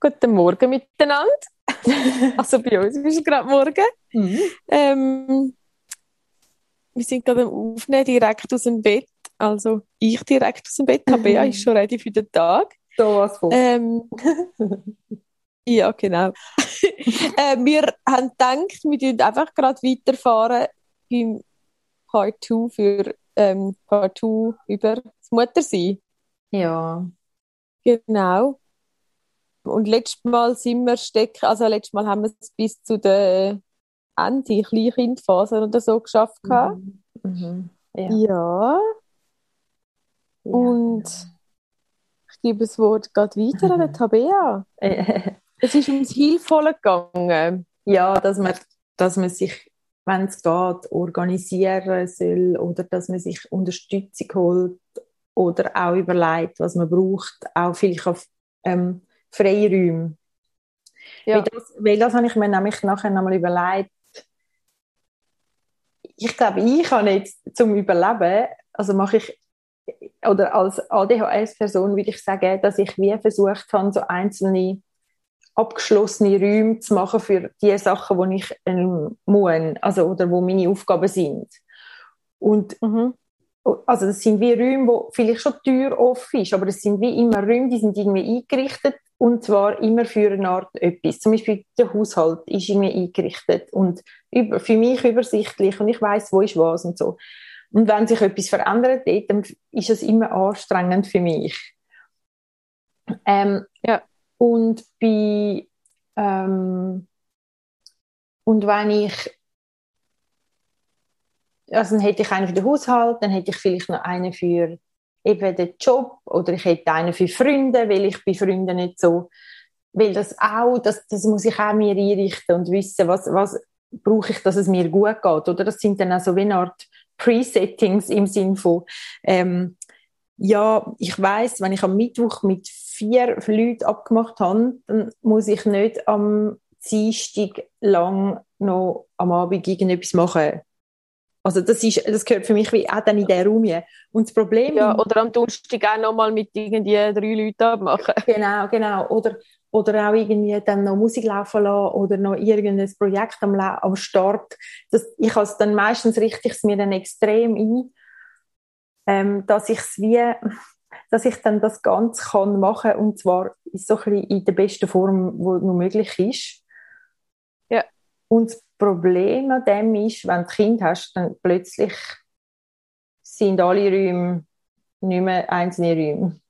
Guten Morgen miteinander. also bei uns ist es gerade morgen. Mhm. Ähm, wir sind gerade am Aufnehmen, direkt aus dem Bett. Also ich direkt aus dem Bett. Tabea ist schon ready für den Tag. So was von. Ähm, ja, genau. äh, wir haben gedacht, wir würden einfach gerade weiterfahren beim Part 2 für ähm, Part 2 über das Muttersein. Ja. Genau. Und letztes Mal sind wir stecken, also letztes Mal haben wir es bis zu der Ende, Kleinkindphase oder so geschafft. Mhm. Mhm. Ja. ja. Und ich gebe das Wort gerade weiter an Tabea. es ist ums Hilfvolle gegangen. Ja, dass man, dass man sich, wenn es geht, organisieren soll oder dass man sich Unterstützung holt oder auch überlegt, was man braucht, auch vielleicht auf ähm, Freiräume. Ja. Weil, das, weil das habe ich mir nämlich nachher nochmal überlegt. Ich glaube, ich kann nicht zum Überleben, also mache ich, oder als ADHS-Person würde ich sagen, dass ich wie versucht habe, so einzelne abgeschlossene Räume zu machen für die Sachen, die ich ähm, muss, also oder wo meine Aufgaben sind. Und mhm. also das sind wie Räume, wo vielleicht schon die Tür offen ist, aber es sind wie immer Räume, die sind irgendwie eingerichtet und zwar immer für eine Art etwas. Zum Beispiel der Haushalt ist irgendwie eingerichtet und über, für mich übersichtlich und ich weiß, wo ist was und so. Und wenn sich etwas verändert, dann ist es immer anstrengend für mich. Ähm, ja. Und bei ähm, und wenn ich also dann hätte ich einen für den Haushalt, dann hätte ich vielleicht noch einen für eben den Job oder ich hätte einen für Freunde, weil ich bei Freunden nicht so, weil das auch, das, das muss ich auch mir einrichten und wissen, was, was brauche ich, dass es mir gut geht, oder? Das sind dann auch so wie eine Art Presettings im Sinn von, ähm, ja, ich weiß, wenn ich am Mittwoch mit vier Leuten abgemacht habe, dann muss ich nicht am Dienstag lang noch am Abend irgendetwas machen. Also das, ist, das gehört für mich wie auch dann in diesen Raum hier. Und das Problem... Ja, oder am Donnerstag auch noch mal mit irgendwie drei Leuten abmachen. Genau, genau. Oder, oder auch irgendwie dann noch Musik laufen lassen oder noch irgendein Projekt am, am Start. Das, ich habe es dann meistens richtig mir dann extrem ein, ähm, dass ich es wie dass ich dann das Ganze kann machen und zwar so ein in der besten Form, wo nur möglich ist. Ja. Und Problem an dem ist, wenn du Kind hast, dann plötzlich sind alle Räume nicht mehr einzelne Räume.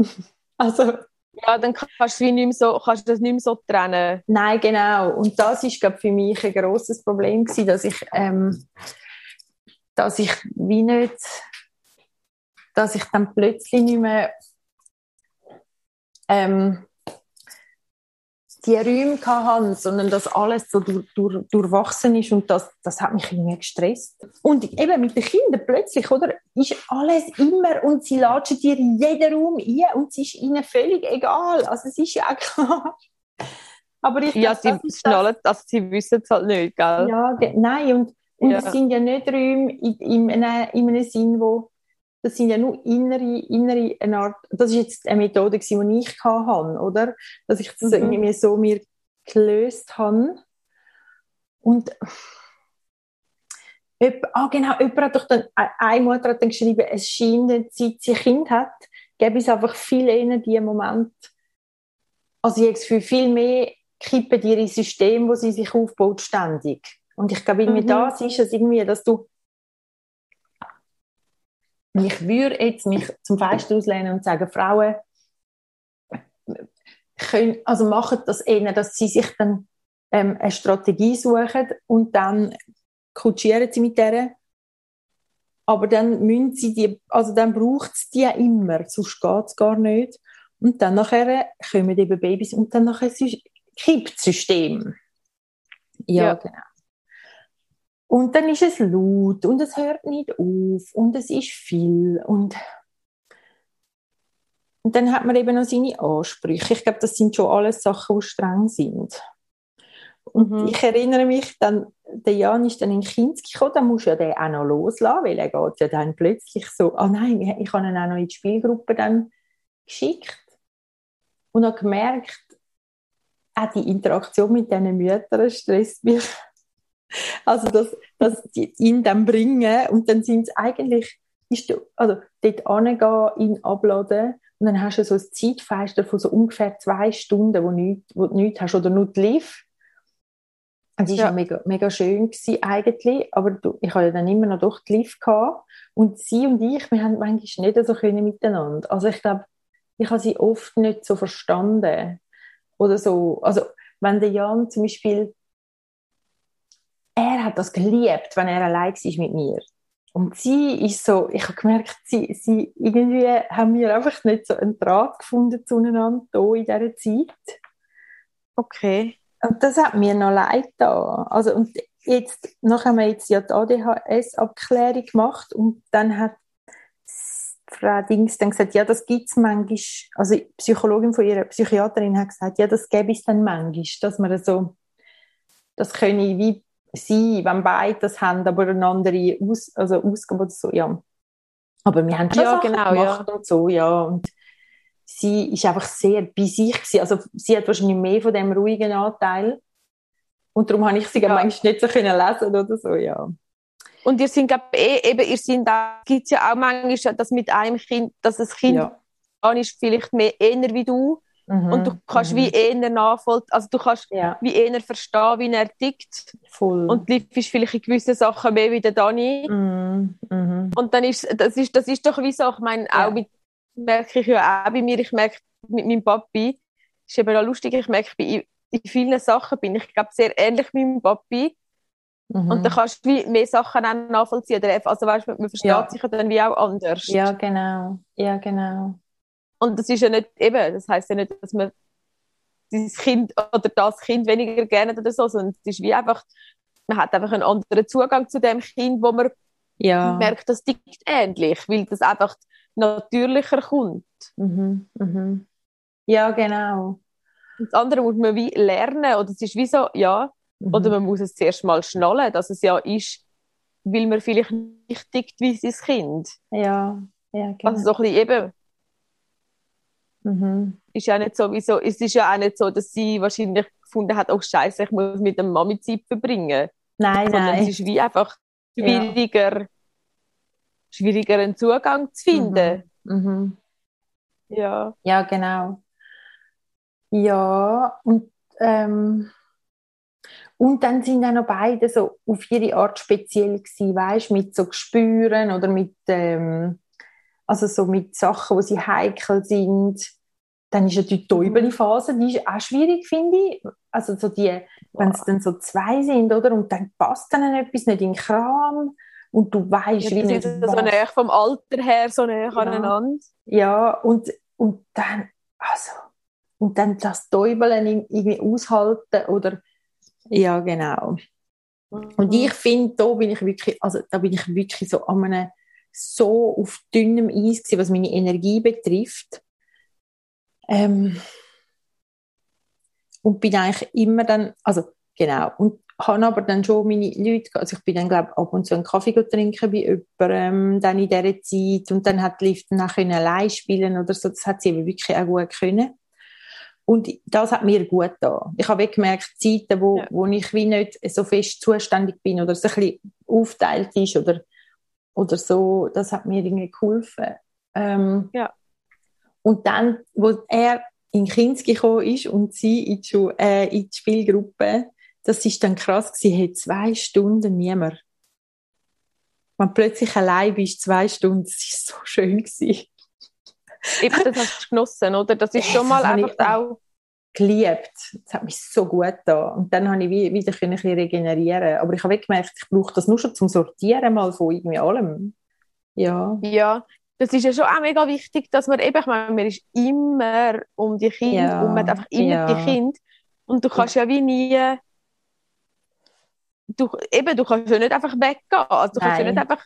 also ja, dann kannst du, nicht so, kannst du das nicht mehr so trennen. Nein, genau. Und das ist glaube für mich ein grosses Problem gewesen, dass ich, ähm, dass ich wie nicht, dass ich dann plötzlich nicht mehr ähm, die Räume hatten, sondern dass alles so durch, durch, durchwachsen ist und das, das hat mich irgendwie gestresst. Und eben mit den Kindern plötzlich, oder, ist alles immer und sie latschen dir in jeden Raum ein und es ist ihnen völlig egal. Also es ist ja auch klar. Aber ich ja, glaub, sie schnallen, also sie wissen es halt nicht, gell? Ja, nein, und, und ja. es sind ja nicht Räume in, in, in einem Sinn, wo das sind ja nur innere, innere eine Art, das ist jetzt eine Methode die ich hatte, oder? Dass ich das mhm. irgendwie so mir gelöst habe. Und ah, genau, jemand hat doch dann, eine Mutter hat dann geschrieben, es scheint, seit sie ein Kind hat, gäbe es einfach viel eher die Moment, also ich habe das Gefühl, viel mehr kippen ihre System, wo sie sich aufbaut, ständig. Und ich glaube, irgendwie mhm. das ist es irgendwie, dass du ich würde jetzt mich zum Fenster auslehnen und sagen, Frauen können, also machen das eher, dass sie sich dann ähm, eine Strategie suchen und dann kutschieren sie mit der. Aber dann müssen sie die, also dann braucht es die immer, sonst geht es gar nicht. Und dann nachher kommen eben Babys und dann nachher kippt das System. Ja, ja, genau. Und dann ist es laut und es hört nicht auf und es ist viel und und dann hat man eben noch seine Ansprüche. Ich glaube, das sind schon alles Sachen, die streng sind. Und mhm. ich erinnere mich dann der Jan ist dann in Kinski gekommen, dann musst du ja den auch noch loslassen, weil er geht ja dann plötzlich so, ah oh nein, ich habe ihn auch noch in die Spielgruppe dann geschickt und habe gemerkt, auch die Interaktion mit diesen Müttern stresst mich. Also, dass, dass die ihn dann bringen und dann sind es eigentlich, ist du, also dort hingehen, ihn abladen und dann hast du so ein Zeitfenster von so ungefähr zwei Stunden, wo, nicht, wo du nichts hast oder nur die. Und es war ja. mega, mega schön gewesen, eigentlich, aber du, ich hatte ja dann immer noch doch die gehabt. Und sie und ich, wir haben manchmal nicht so können miteinander. Also ich glaube, ich habe sie oft nicht so verstanden. Oder so, also wenn der Jan zum Beispiel, er hat das geliebt, wenn er allein war mit mir. Und sie ist so, ich habe gemerkt, sie, sie irgendwie haben wir einfach nicht so einen Draht gefunden zueinander hier in dieser Zeit. Okay. Und das hat mir noch leid da. Also, und jetzt, noch haben wir jetzt ja die ADHS-Abklärung gemacht und dann hat Frau Dings dann gesagt, ja, das gibt es manchmal, also die Psychologin von ihrer Psychiaterin hat gesagt, ja, das gäbe es dann manchmal, dass man so, das könne wie sein, wenn beide das haben, aber eine andere Aus, also Ausgabe oder so, ja. Aber wir haben schon ja, genau, gemacht ja. und so, ja, und sie ist einfach sehr bei sich gewesen. also sie hat wahrscheinlich mehr von dem ruhigen Anteil und darum habe ich sie ja. manchmal nicht so können lesen oder so, ja. Und ihr sind, glaube eh, eben, ihr sind da, gibt es ja auch manchmal, dass mit einem Kind, dass das Kind ja. ist vielleicht mehr eher wie du. Mhm. Und du kannst mhm. wie eher nachvollziehen, also du kannst ja. wie eher verstehen, wie er tickt. Voll. Und Liv ist vielleicht in gewissen Sachen mehr wie der Dani. Mhm. Mhm. Und dann ist, das ist, das ist doch wie so, ich meine, ja. auch mit, merke ich ja auch bei mir, ich merke mit meinem Papi, ist eben auch lustig, ich merke, in, in vielen Sachen bin ich, glaube sehr ähnlich mit meinem Papi. Mhm. Und dann kannst du wie mehr Sachen nachvollziehen. Also weißt, man versteht ja. sich dann wie auch anders. Ja, genau. Ja, genau. Und das ist ja nicht eben, das heißt ja nicht, dass man dieses Kind oder das Kind weniger gerne oder so, sondern es ist wie einfach, man hat einfach einen anderen Zugang zu dem Kind, wo man ja. merkt, das tickt ähnlich, weil das einfach natürlicher kommt. Mhm. Mhm. Ja, genau. Und das andere muss man wie lernen, oder es ist wie so, ja, Mhm. Oder man muss es zuerst mal schnallen, dass es ja ist, weil man vielleicht nicht tickt wie sein Kind. Ja, ja, genau. Also so ein bisschen eben. Mhm. Ist ja nicht sowieso, es ist ja auch nicht so, dass sie wahrscheinlich gefunden hat, oh Scheiße, ich muss mit der Mami Zeit verbringen. Nein, Sondern nein. Es ist wie einfach schwieriger, ja. schwieriger einen Zugang zu finden. Mhm. Mhm. Ja. Ja, genau. Ja, und ähm, und dann sind auch noch beide so auf ihre Art speziell gewesen, weißt, mit so Gespüren oder mit, ähm, also so mit Sachen, wo sie heikel sind. Dann ist ja die Täubeli-Phase, die ist auch schwierig, finde ich. Also so die, wenn es dann so zwei sind, oder? Und dann passt dann etwas nicht in den Kram und du weißt, ja, wie nicht so näher vom Alter her, so näher ja. aneinander. Ja, und, und dann, also, und dann das Täubeln irgendwie aushalten oder ja, genau. Und mhm. ich finde, da bin ich wirklich, also da bin ich wirklich so an einem, so auf dünnem Eis gewesen, was meine Energie betrifft. Ähm, und bin eigentlich immer dann, also genau, und habe aber dann schon meine Leute, also ich bin dann glaube ab und zu einen Kaffee trinken bei jemandem, dann in dieser Zeit und dann hat die Lift auch allein spielen oder so, das hat sie aber wirklich auch gut können. Und das hat mir gut da. Ich habe gemerkt, Zeiten, wo, ja. wo ich wie nicht so fest zuständig bin oder es ein bisschen aufteilt ist oder, oder so, das hat mir irgendwie geholfen. Ähm, ja. Und dann, wo er in Kinski gekommen ist und sie in die, äh, in die Spielgruppe, das ist dann krass gewesen, hat zwei Stunden niemand. Wenn plötzlich allein bist, zwei Stunden, das ist so schön gewesen. Eben, das hast du genossen, oder? Das ist schon mal einfach auch... geliebt. Das hat mich so gut da. Und dann habe ich wieder ein bisschen regenerieren Aber ich habe gemerkt, ich brauche das nur schon zum Sortieren mal von irgendwie allem. Ja. Ja, das ist ja schon auch mega wichtig, dass man eben, ich meine, man ist immer um die Kinder ja. und man hat einfach immer ja. die Kinder. Und du kannst ja wie nie du, eben, du kannst ja nicht einfach weggehen. Also du kannst ja nicht einfach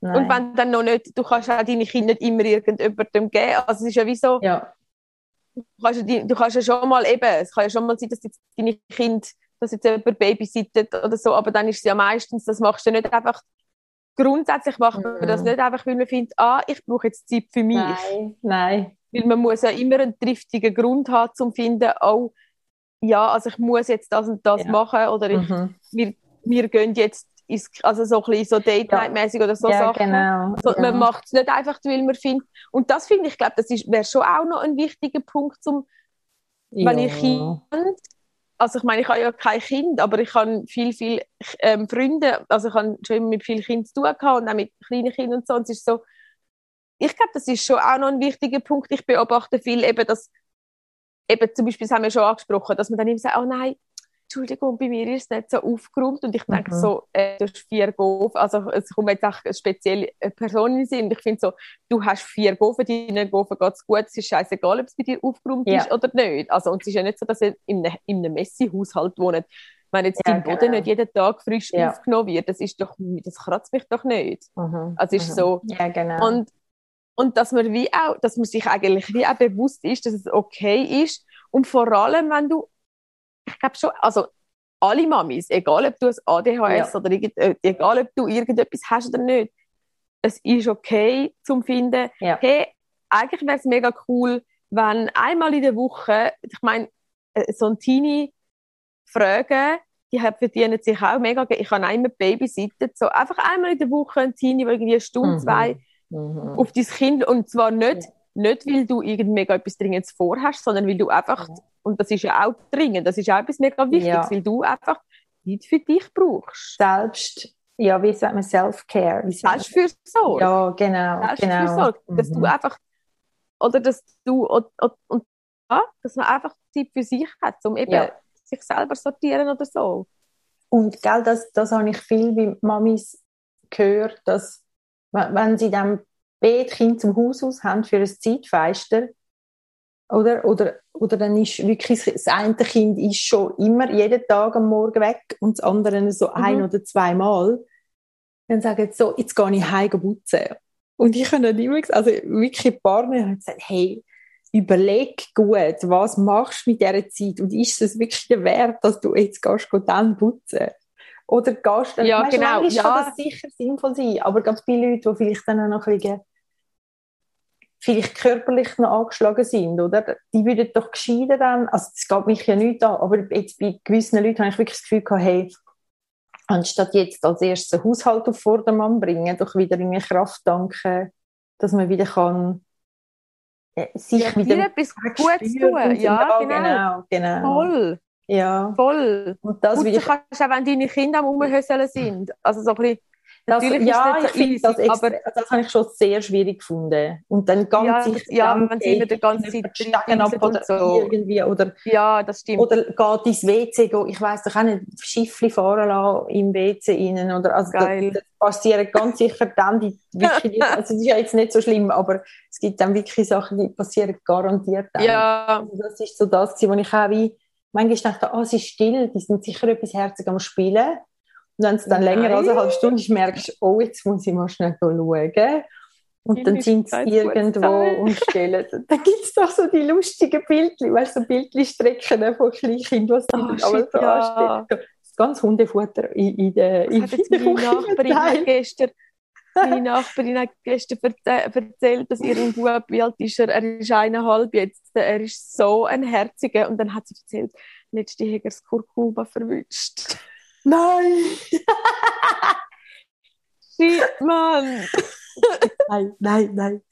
Nein. Und wenn dann noch nicht, du kannst auch deine Kinder nicht immer irgendjemandem geben. Also es ist ja wie so, ja. du, kannst, du kannst ja schon mal eben, es kann ja schon mal sein, dass deine Kinder dass jetzt jemand babysittet oder so, aber dann ist es ja meistens, das machst du nicht einfach, grundsätzlich macht man mm. das nicht einfach, weil man findet, ah, ich brauche jetzt Zeit für mich. Nein, nein. Weil man muss ja immer einen triftigen Grund haben, um zu finden, oh, ja, also ich muss jetzt das und das ja. machen oder ich, mhm. wir, wir gehen jetzt ins, also so ein bisschen so Date-Night-mäßig oder so ja, Sachen. Genau, so, ja. Man macht es nicht einfach, weil man findet, und das finde ich, glaube das wäre schon auch noch ein wichtiger Punkt, zum, wenn ich Kind, also ich meine, ich habe ja kein Kind, aber ich habe viel, viel ähm, Freunde, also ich habe schon immer mit vielen Kindern zu tun gehabt und auch mit kleinen Kindern und so, und es ist so, ich glaube, das ist schon auch noch ein wichtiger Punkt. Ich beobachte viel eben, dass eben zum Beispiel, das haben wir schon angesprochen, dass man dann immer sagt, oh nein, Entschuldigung, bei mir ist es nicht so aufgeräumt und ich denke mhm. so, äh, du hast vier Gof, also es kommt jetzt auch eine spezielle Person in den Sinn. Ich finde so, du hast vier Gofen, deinen Gofen geht es gut, es ist scheißegal, ob es bei dir aufgeräumt ja. ist oder nicht. Also und es ist ja nicht so, dass ihr in einem, in einem Messi-Haushalt wohnt. Wenn jetzt ja, dein Boden genau. nicht jeden Tag frisch ja. aufgenommen wird, das ist doch, das kratzt mich doch nicht. Mhm. Also ist mhm. so. Ja, genau. Und, und dass man wie auch, dass man sich eigentlich wie auch bewusst ist, dass es okay ist. Und vor allem, wenn du ich glaube schon, also alle Mamis, egal ob du ein ADHS ja. oder irgend, äh, egal ob du irgendetwas hast oder nicht, es ist okay zum finden, ja. hey, eigentlich wäre es mega cool, wenn einmal in der Woche, ich meine, äh, so ein Teenie fragen, die verdienen sich auch mega, ich kann einmal babysitten, so einfach einmal in der Woche ein Teenie, der irgendwie eine Stunde, mhm. zwei mhm. auf dein Kind, und zwar nicht, ja. nicht, weil du irgend mega etwas Dringendes vorhast, sondern weil du einfach und das ist ja auch dringend, das ist auch etwas mega Wichtiges, ja. weil du einfach Zeit für dich brauchst. Selbst, ja, wie sagt man, Self-Care. Selbstfürsorge. Ja, genau. Selbstfürsorge, genau. dass mhm. du einfach, oder dass du, und, und, ja, dass man einfach Zeit für sich hat, um eben ja. sich selber sortieren oder so. Und gell, das, das habe ich viel bei Mamis gehört, dass wenn sie dann Beetkind zum Haus aus haben für ein Zeitfeister, oder? Oder, oder dann ist wirklich, das eine Kind ist schon immer jeden Tag am Morgen weg und das andere so mhm. ein oder zweimal. Dann sagen sie so, jetzt gehe ich heim putzen. Und ich habe dann immer gesagt, also wirklich ein paar Mal gesagt, hey, überleg gut, was machst du mit dieser Zeit und ist es wirklich der Wert, dass du jetzt gehst, dann putzen? Oder gehst du, ja, weißt, genau, ja. kann das sicher sinnvoll sein, aber ganz viele Leute, die vielleicht dann auch noch ein bisschen vielleicht körperlich noch angeschlagen sind, oder? Die würden doch gescheiden dann, also das geht mich ja nicht an, aber jetzt bei gewissen Leuten habe ich wirklich das Gefühl gehabt, hey, anstatt jetzt als erstes einen Haushalt auf Vordermann bringen, doch wieder in mir Kraft danken, dass man wieder kann äh, sich ja, wieder etwas Gutes tun. Ja, genau. genau, genau. Voll. Ja. Voll. Und das Gut, kannst du auch, wenn deine Kinder am Rumhöseln sind. Also so ein bisschen das, ja, ich finde das, aber das habe ich schon sehr schwierig gefunden. Und dann ganz ja, sich ja, wenn sie immer die ganze Zeit stecken ab oder so. irgendwie oder ja, das stimmt. Oder geht ins WC gehen. Ich weiß doch auch nicht Schiffli fahren lassen im WC innen oder also Geil. Das, das passieren ganz sicher dann die wirklich, also das ist ja jetzt nicht so schlimm, aber es gibt dann wirklich Sachen, die passieren garantiert dann. Ja. Also das ist so das, wo ich auch wie manchmal dachte, oh, es ist still, die sind sicher etwas herzig am Spielen. Und wenn es dann Nein. länger als eine halbe Stunde ist, merkst du, oh, jetzt muss ich mal schnell schauen. Und dann sind sie irgendwo und stellen. Dann gibt es doch so die lustigen Bildchen, weißt du, so Bildchen-Strecken von Kleinkindern, was oh, shit, so ja. anstellen. Das ganze Hundefutter in, in der in hat meine Nachbarin gestern, meine Nachbarin hat gestern erzählt, dass ihr Bub, wie alt ist er? Er ist eineinhalb jetzt. Er ist so ein Herziger. Und dann hat sie erzählt, letzte Jäger das Kurkuma verwünscht. Nein! Shit, Mann! nein, nein, nein.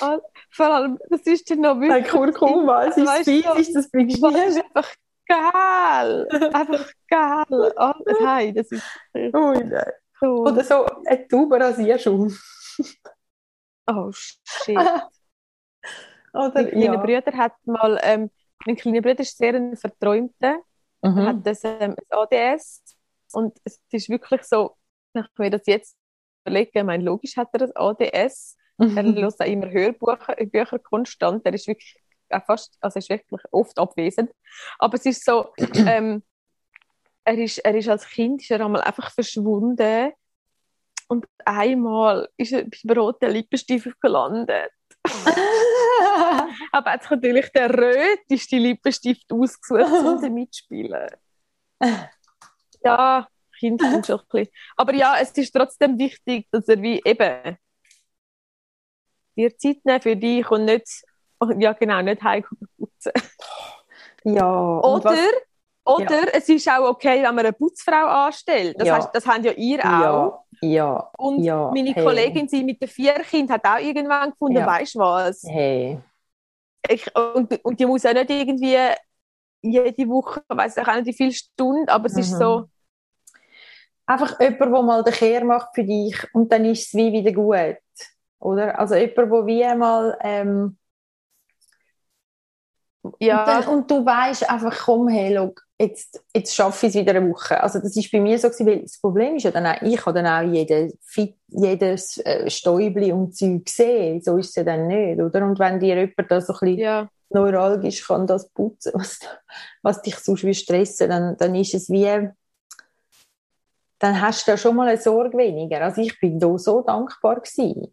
Ah, vor allem, das ist ja noch wirklich... Nein, Kurkuma, es ist fies, das bringst du Das ist einfach geil! Einfach geil! Oh, nein, das ist... Ui, nein. Cool. Oder so ein Tuberasierschaum. oh, shit. Oder, mein kleiner ja. Bruder hat mal... Ähm, mein kleiner Bruder ist sehr ein Verträumter mhm. hat das ähm, ADS und es ist wirklich so, wenn ich mir das jetzt überlege, ich meine, logisch hat er das ADS, mhm. er hört auch immer Hörbücher Bücher konstant, er ist wirklich fast, also ist wirklich oft abwesend, aber es ist so, ähm, er ist, er ist als Kind ist er einmal einfach verschwunden und einmal ist er beim roten Lippenstift gelandet. Aber jetzt natürlich der röteste Lippenstift ausgesucht, um mitspielen. ja, Kinder sind schon ein bisschen. Aber ja, es ist trotzdem wichtig, dass er wie eben dir Zeit nehmen für dich und nicht, ja genau, nicht heimkommen putzen. Ja. Oder, oder ja. es ist auch okay, wenn man eine Putzfrau anstellt. Das, ja. heißt, das haben ja ihr auch. Ja. ja. Und ja. meine hey. Kollegin, sie mit den vier Kindern, hat auch irgendwann gefunden, ja. weißt du was? Hey. Ich, und, und die muss auch nicht irgendwie jede Woche, weiß ich auch nicht wie viele Stunden, aber es mhm. ist so. Einfach jemand, der mal den Kehr macht für dich und dann ist es wie wieder gut. Oder? Also jemand, der wie einmal ähm, ja. Und, dann, und du weißt einfach, komm, hey, look, jetzt, jetzt schaffe ich es wieder eine Woche. Also das ist bei mir so gewesen, weil das Problem ist ja dann auch, ich habe dann auch jeden, jedes äh, Stäubli und Zeug gesehen. So ist es ja dann nicht, oder? Und wenn dir jemand da so ein bisschen ja. neuralgisch kann das putzen, was, was dich sonst wie stressen, dann, dann ist es wie, dann hast du da schon mal eine Sorge weniger. Also ich bin da so dankbar gewesen,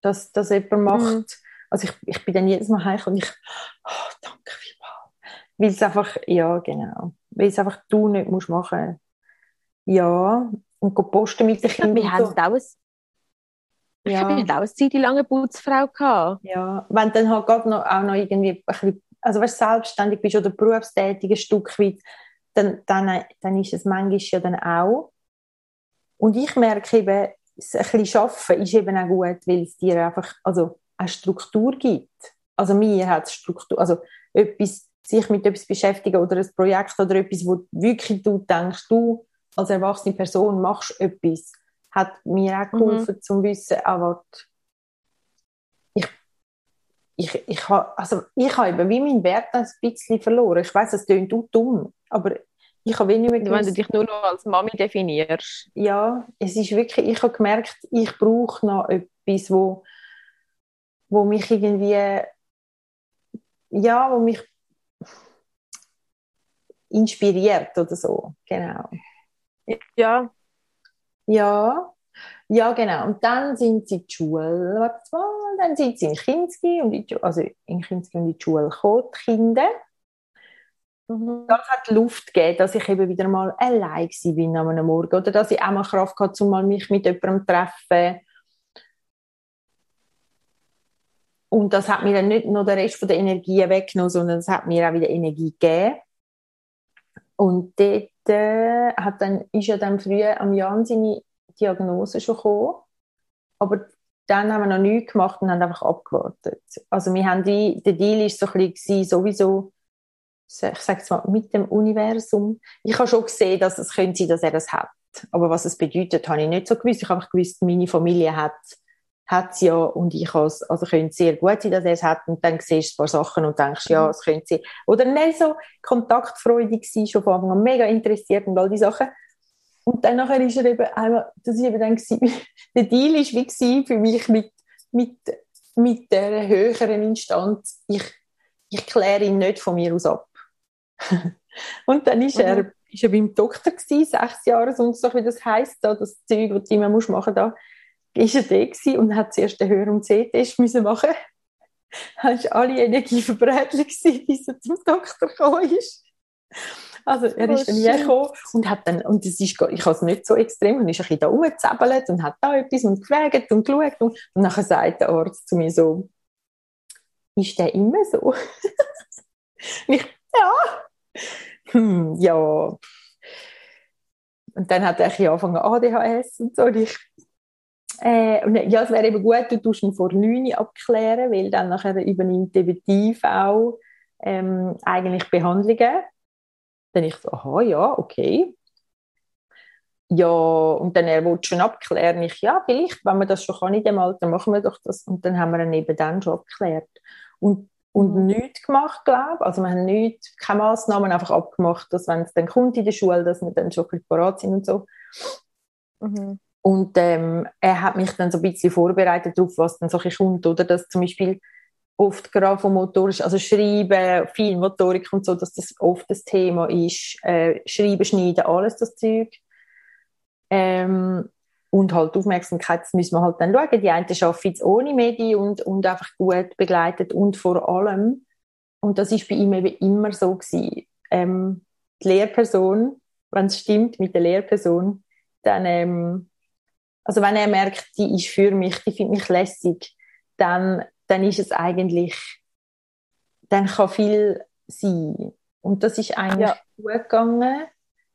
dass, dass jemand macht, mhm also ich, ich bin dann jedes Mal heim und ich, oh. Weil es einfach, ja, genau. Weil es einfach du nicht musst machen. Ja, und go posten mit den Kindern. Wir haben so. auch ein, ich habe auch eine Zeit lange Putzfrau gehabt. Ja, wenn dann halt gerade noch, auch noch irgendwie ein bisschen, also wenn du selbstständig bist oder berufstätig ein Stück weit, dann, dann, dann ist es manchmal ja dann auch. Und ich merke eben, ein bisschen arbeiten ist eben auch gut, weil es dir einfach, also eine Struktur gibt. Also mir hat Struktur, also etwas, sich mit etwas beschäftigen oder ein Projekt oder etwas, wo wirklich du denkst, du als erwachsene Person machst etwas, hat mir auch geholfen, mhm. zum wissen, aber ich, ich, ich habe, also ich habe eben wie meinen Wert ein bisschen verloren. Ich weiß, das klingt auch dumm, aber ich habe nicht mehr gewusst, Wenn du dich nur noch als Mami definierst. Ja, es ist wirklich, ich habe gemerkt, ich brauche noch etwas, wo wo mich irgendwie, ja, wo mich inspiriert oder so, genau. Ja. Ja, ja, genau. Und dann sind sie in die Schule, dann sind sie in Kinski und in also in Kinski und in die Schule gekommen, die Kinder. Mhm. Das hat Luft gegeben, dass ich eben wieder mal allein war am Morgen oder dass ich auch mal Kraft hatte, um mal mich mit jemandem zu treffen Und das hat mir dann nicht nur den Rest von der Energie weggenommen, sondern es hat mir auch wieder Energie gegeben. Und dort äh, hat dann, ist ja dann früher am Jan seine Diagnose schon gekommen. Aber dann haben wir noch nichts gemacht und haben einfach abgewartet. Also wir haben die, der Deal ist so ein bisschen sowieso, ich sage es mal, mit dem Universum. Ich habe schon gesehen, dass es könnte sein, dass er das hat. Aber was es bedeutet, habe ich nicht so gewusst. Ich habe einfach gewusst, meine Familie hat hat es ja und ich has, also könnte sehr gut sein, dass er es hat und dann siehst du ein paar Sachen und denkst, ja, mhm. es könnte sein. Oder nicht so kontaktfreudig sein, schon von Anfang an mega interessiert und all die Sachen. Und dann nachher ist er eben einmal, das ist eben dann gewesen, der Deal ist wie gewesen für mich mit, mit, mit der höheren Instanz, ich, ich kläre ihn nicht von mir aus ab. und dann ist mhm. er, ist er beim Doktor gewesen, sechs Jahre, sonst so, wie das heisst, da, das Zeug, das du immer musst machen da ist er da und hat zuerst den Hör- und C-Test müssen machen. Dann war alle Energie verbrätelt, bis er zum Doktor gekommen ist. Also er ist oh, dann hergekommen und hat dann, und das ist, ich habe es nicht so extrem, und ist ein bisschen da rumgezappelt und hat da etwas und gefragt und geschaut und, und nachher sagt der Arzt zu mir so, ist der immer so? und ich, ja, hm, ja. Und dann hat er angefangen ADHS und so und ich, äh, ja, es wäre eben gut, du tust ihn vor 9 abklären, weil dann nachher übernimmt eben die IV ähm, eigentlich Behandlungen. Dann ich so, aha, ja, okay. Ja, und dann er wollte schon abklären. Ich, ja, vielleicht, wenn man das schon kann in dem Alter, machen wir doch das. Und dann haben wir ihn eben dann schon abgeklärt. Und, und mhm. nichts gemacht, glaube ich. Also wir haben nichts, keine Massnahmen einfach abgemacht, dass wenn es dann kommt in der Schule, dass wir dann schon parat sind und so. Mhm. Und ähm, er hat mich dann so ein bisschen vorbereitet darauf, was dann so kommt, oder? Dass zum Beispiel oft gerade vom Motorisch, also Schreiben, viel Motorik und so, dass das oft das Thema ist. Äh, Schreiben, Schneiden, alles das Zeug. Ähm, und halt Aufmerksamkeit, das müssen wir halt dann schauen. Die einen arbeiten jetzt ohne Medi und, und einfach gut begleitet und vor allem, und das ist bei ihm eben immer so gewesen, ähm, die Lehrperson wenn es stimmt mit der Lehrperson, dann, ähm, also wenn er merkt, die ist für mich, die findet mich lässig, dann, dann ist es eigentlich, dann kann viel sein. Und das ist eigentlich ja. gut gegangen,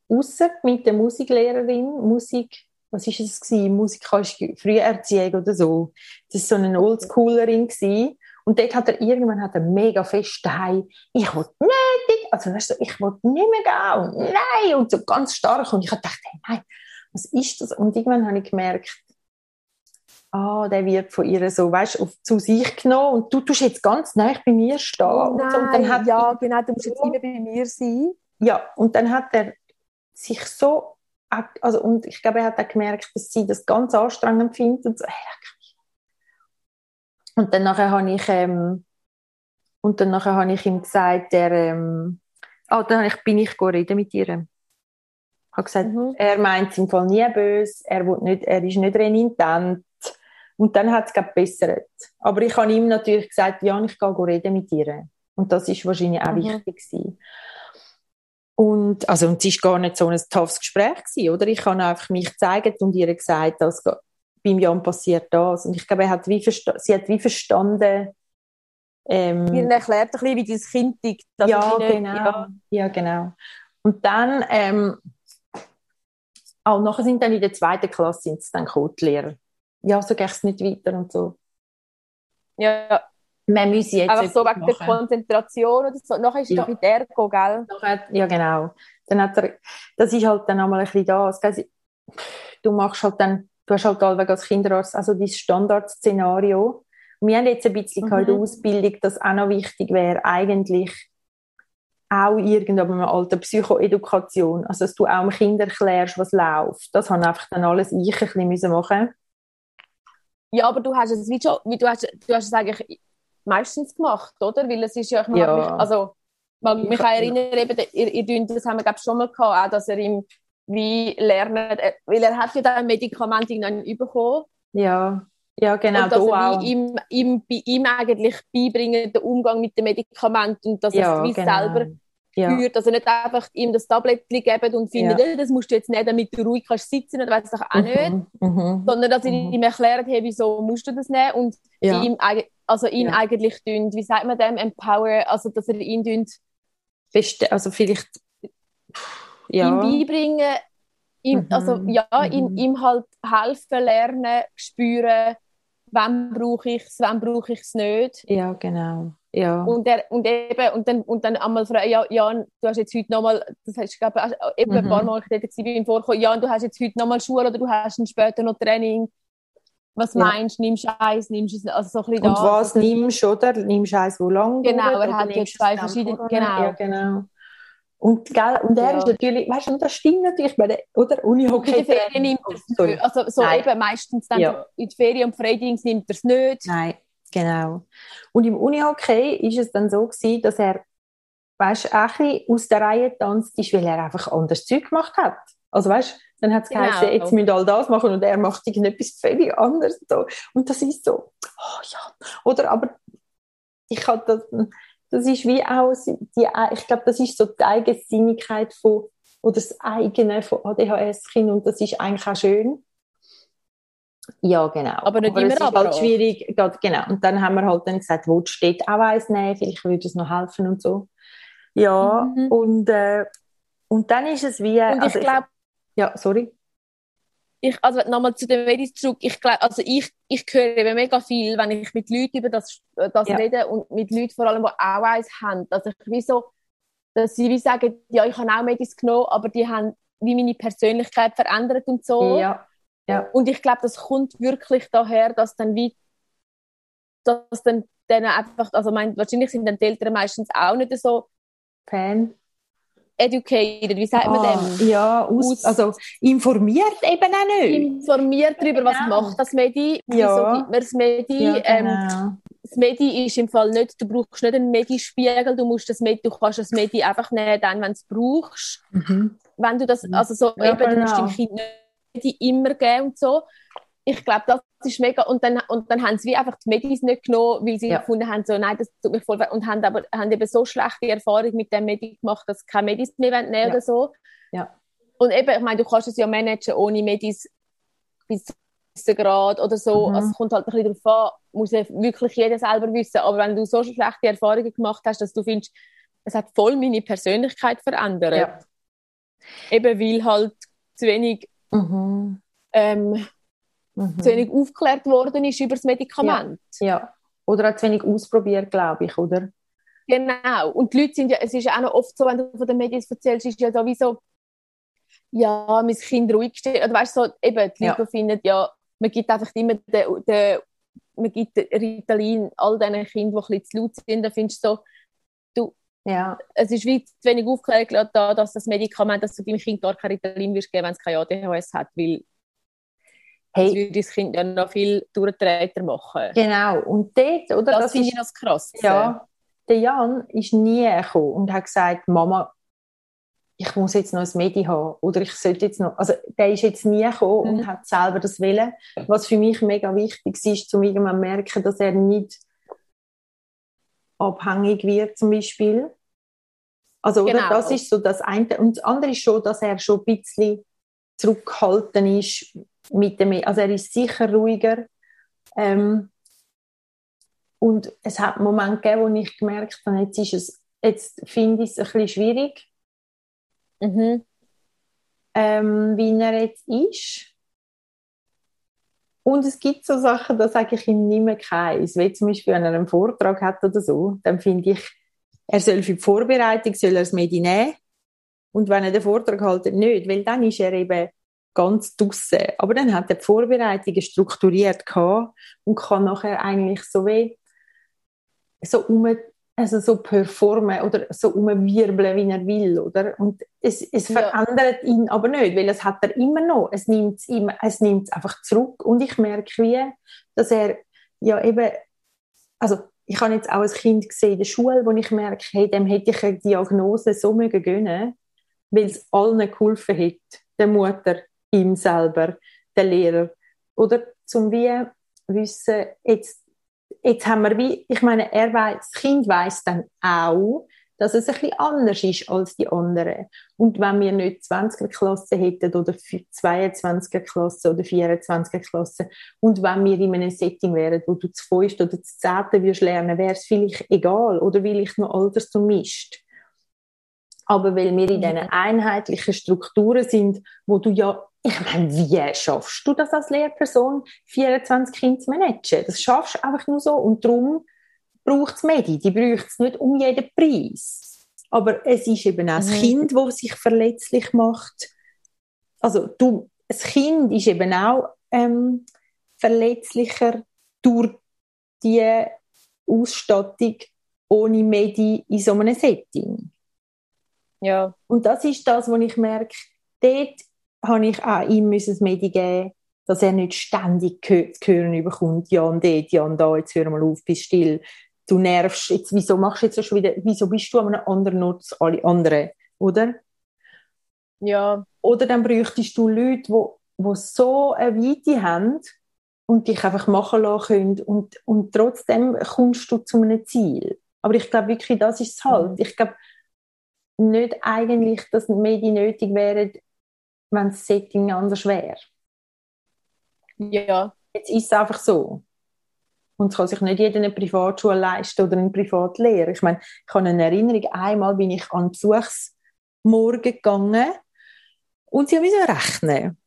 außer mit der Musiklehrerin, Musik, was ist es gewesen? Musikalische Früherziehung oder so. Das war so eine Oldschoolerin gewesen. Und dort hat er irgendwann hat er mega fest daheim, ich will nicht, also weißt du, ich will nicht mehr gehen, und nein, und so ganz stark. Und ich habe gedacht, hey, nein, was ist das? Und irgendwann habe ich gemerkt, ah, der wird von ihr so, weißt du, zu sich genommen und du tust jetzt ganz nah bei mir stehen. Oh nein, und, so. und dann hat ja, genau, du musst jetzt immer bei mir sein. Ja, und dann hat er sich so, also, und ich glaube, er hat auch gemerkt, dass sie das ganz anstrengend findet und so, und dann nachher habe ich, ähm, und dann nachher habe ich ihm gesagt, der, ähm, ah, dann ich, bin ich reden mit ihr. Ich habe gesagt, mhm. er meint es im Fall nie böse, er, will nicht, er ist nicht renitent. Und dann hat es gebessert. Aber ich habe ihm natürlich gesagt, ja, ich gehe reden mit ihr. Und das ist wahrscheinlich auch mhm. wichtig gewesen. Und, also, und es war gar nicht so ein toughes Gespräch gewesen, oder? Ich habe einfach mich gezeigt und ihr gesagt, dass beim Jan passiert das. Und ich glaube, er hat wie sie hat wie verstanden, ähm, Ihr erklärt ein bisschen, wie das Kind tickt. Ja, genau. Ja. ja. genau. Und dann, ähm, auch nachher sind dann in der zweiten Klasse sind es dann Codelehrer. Ja, so geht es nicht weiter und so. Ja. Man muss jetzt Einfach so wegen der Konzentration oder so. Nachher ist es ja. doch in der Ergo, gell? ja, genau. Dann hat er, das ist halt dann einmal ein bisschen das. Du machst halt dann du hast halt allweg als Kinderarzt also dein Standardszenario. wir haben jetzt ein bisschen mhm. in der Ausbildung, dass auch noch wichtig wäre, eigentlich auch irgendwann eine alte Psychoedukation, also dass du auch dem Kind erklärst, was läuft. Das haben einfach dann alles ich ein bisschen machen Ja, aber du hast es wie schon, wie du hast, du hast es eigentlich meistens gemacht, oder? Weil es ist ja, ich mag ja. mich, also, man, mich kann erinnern, eben, ihr, ihr, das haben wir, glaube schon mal gehabt, auch, dass er im wie lernen, äh, weil er hat ja dann ein Medikament irgendwann bekommen. Ja, ja genau. Und dass er ihm, ihm, ihm eigentlich beibringen, den Umgang mit dem Medikament und dass ja, er es wie genau. selber ja. führt, dass er nicht einfach ihm das Tablettchen geben und findet, ja. das musst du jetzt nicht, damit du ruhig kannst sitzen, das weiß ich auch mhm. nicht, mhm. sondern dass mhm. ihm erklärt, hey, wieso musst du das nehmen und ja. ihm, also ihn ja. eigentlich dünnt, wie sagt man dem, empower, also dass er ihn dünnt, also vielleicht ja. ihm beibringen, ihm, mhm. also ja, mhm. ihm, ihm halt helfen, lernen, spüren, wann brauche ich es, wann brauche ich es nicht. Ja, genau. Ja. Und, er, und eben, und dann, und dann einmal fragen, ja, Jan, du hast jetzt heute nochmal, das hast du, glaube ich, eben mhm. ein paar Mal beim Vorkommen, Jan, du hast jetzt heute nochmal Schule oder du hast später noch Training. Was ja. meinst du? Nimmst du eins, nimmst du also so ein bisschen Und was nimmst du, oder? Nimmst du eins, wo lang Genau, er hat jetzt zwei verschiedene, genau. Ja, genau. Und, gell, und er ja. ist natürlich, weißt du, und das stimmt natürlich, bei der, oder? Unihockey. In der Ferien nimmt er es nicht. Also, so Nein. eben meistens dann ja. in der Ferien und Freidings nimmt er es nicht. Nein, genau. Und im Unihockey ist es dann so gewesen, dass er, weißt ein aus der Reihe tanzt ist, weil er einfach anders Zeug gemacht hat. Also, weißt du, dann hat es genau. geheißen, jetzt müssen all das machen und er macht irgendetwas völlig anderes. So. Und das ist so, oh ja. Oder, aber ich hatte das, das ist wie auch, die, ich glaube, das ist so die Eigensinnigkeit von, oder das eigene von ADHS-Kind und das ist eigentlich auch schön. Ja, genau. Aber nicht aber immer es ist halt schwierig. Genau. Und dann haben wir halt dann gesagt, wo steht auch eins nehmen, vielleicht würde es noch helfen und so. Ja, mhm. und, äh, und dann ist es wie... Und ich also glaube... Ja, sorry ich, also nochmal zu den Medis zurück, ich glaube, also ich, ich höre eben mega viel, wenn ich mit Leuten über das, das ja. rede und mit Leuten vor allem, die auch eins haben, dass ich wie so, dass sie wie sagen, ja, ich habe auch Medis genommen, aber die haben wie meine Persönlichkeit verändert und so. Ja. Ja. Und ich glaube, das kommt wirklich daher, dass dann wie, dass dann denen einfach, also mein, wahrscheinlich sind dann die Eltern meistens auch nicht so Fan educated, wie sagt man ah, dem? Ja, aus, also informiert eben auch nicht. Informiert darüber, genau. was macht das Medi, ja. wieso gibt man das Medi. Ja, ähm, genau. ähm, das Medi ist im Fall nicht, du brauchst nicht einen Medi-Spiegel, du musst das Medi, du kannst das Medi einfach nehmen, dann, wenn du es brauchst. Mhm. Wenn du das, also so, ja, eben, genau. du musst dem Kind nicht Medi immer geben und so ich glaube, das ist mega. Und dann, und dann haben sie wie einfach die Medis nicht genommen, weil sie ja. gefunden haben, so, nein, das tut mich voll Und haben aber haben eben so schlechte Erfahrungen mit dem Medi gemacht, dass sie keine Medis mehr nehmen ja. oder so. Ja. Und eben, ich meine, du kannst es ja managen ohne Medis bis zu Grad oder so. Mhm. Also es kommt halt ein bisschen darauf an, muss ja wirklich jeder selber wissen. Aber wenn du so schlechte Erfahrungen gemacht hast, dass du findest, es hat voll meine Persönlichkeit verändert. Ja. Eben weil halt zu wenig, mhm. Ähm, mhm. zu wenig aufgeklärt worden ist über das Medikament. Ja. ja. Oder auch zu wenig ausprobiert, glaube ich, oder? Genau. Und die Leute sind ja, es ist ja auch noch oft so, wenn du von den Medien erzählst, ist ja sowieso, ja, mein Kind ruhig steht. Oder weißt du, so, eben, die Leute ja. finden, ja, man gibt einfach immer den, den, man gibt Ritalin all diesen Kindern, die ein bisschen zu laut sind, dann findest du so, ja. es ist wie zu wenig aufgeklärt da, dass das Medikament, dass du deinem Kind gar kein Ritalin wirst geben, wenn es kein ADHS hat, weil hey. das würde das Kind ja noch viel durchtreter machen. Genau, und dort, oder? Das, das finde ich das krass. Ja, der Jan ist nie gekommen und hat gesagt, Mama, ich muss jetzt noch ein Medi haben oder ich sollte jetzt noch, also der ist jetzt nie gekommen mhm. und hat selber das Willen, was für mich mega wichtig ist, zum irgendwann merken, dass er nicht abhängig wird zum Beispiel. Also genau. oder das ist so das eine und das andere ist schon, dass er schon ein bisschen zurückgehalten ist mit dem, also er ist sicher ruhiger ähm, und es hat einen Moment gegeben, wo ich gemerkt habe, jetzt ist es, jetzt finde ich es ein bisschen schwierig, mhm. ähm, wie er jetzt ist. Und es gibt so Sachen, da sage ich ihm nicht mehr keins. Wie zum Beispiel, wenn er einen Vortrag hat oder so, dann finde ich, er soll für die Vorbereitung soll er es mit nehmen. Und wenn er den Vortrag haltet, nicht, weil dann ist er eben ganz draussen. Aber dann hat er die Vorbereitungen strukturiert gehabt und kann nachher eigentlich so wie so um also so performen oder so umwirbeln, wie er will, oder? Und es, es ja. verändert ihn aber nicht, weil es hat er immer noch. Es nimmt es immer, es nimmt einfach zurück. Und ich merke wie, dass er ja eben, also ich habe jetzt auch ein Kind gesehen in der Schule, wo ich merke, hey, dem hätte ich eine Diagnose so mögen gönnen, weil es allen geholfen hat, der Mutter, ihm selber, der Lehrer, oder zum wie wissen, jetzt jetzt haben wir wie, ich meine, er weiß, das Kind weiß dann auch, dass es ein bisschen anders ist als die anderen. Und wenn wir nicht 20er Klasse hätten oder 22er Klasse oder 24er Klasse und wenn wir in einem Setting wären, wo du zu fünft oder zu zehnten wirst lernen, wäre es vielleicht egal oder will ich noch anders so mischt. Aber weil wir in diesen einheitlichen Strukturen sind, wo du ja ich meine, wie schaffst du das als Lehrperson, 24 Kinder zu managen? Das schaffst du einfach nur so. Und darum braucht es Medi. Die braucht es nicht um jeden Preis. Aber es ist eben auch mhm. das Kind, das sich verletzlich macht. Also du, das Kind ist eben auch ähm, verletzlicher durch die Ausstattung ohne Medi in so einem Setting. Ja. Und das ist das, was ich merke, dort habe ich auch ihm ein Medi geben, dass er nicht ständig zu hören bekommt, ja und dort, ja und da, jetzt hör mal auf, bist still, du nervst, jetzt, wieso machst du jetzt schon wieder, wieso bist du an einem anderen Ort als alle anderen, oder? Ja. Oder dann bräuchtest du Leute, die, die so eine Weite haben und dich einfach machen lassen können und, und trotzdem kommst du zu einem Ziel. Aber ich glaube wirklich, das ist es halt. Mhm. Ich glaube nicht eigentlich, dass Medien nötig wären, wenn das Setting anders wäre. Ja. Jetzt ist es einfach so. Und es kann sich nicht jeder eine Privatschule leisten oder eine Privatlehre. Ich meine, ich habe eine Erinnerung, einmal bin ich an Besuchsmorgen gegangen und sie haben rechnen.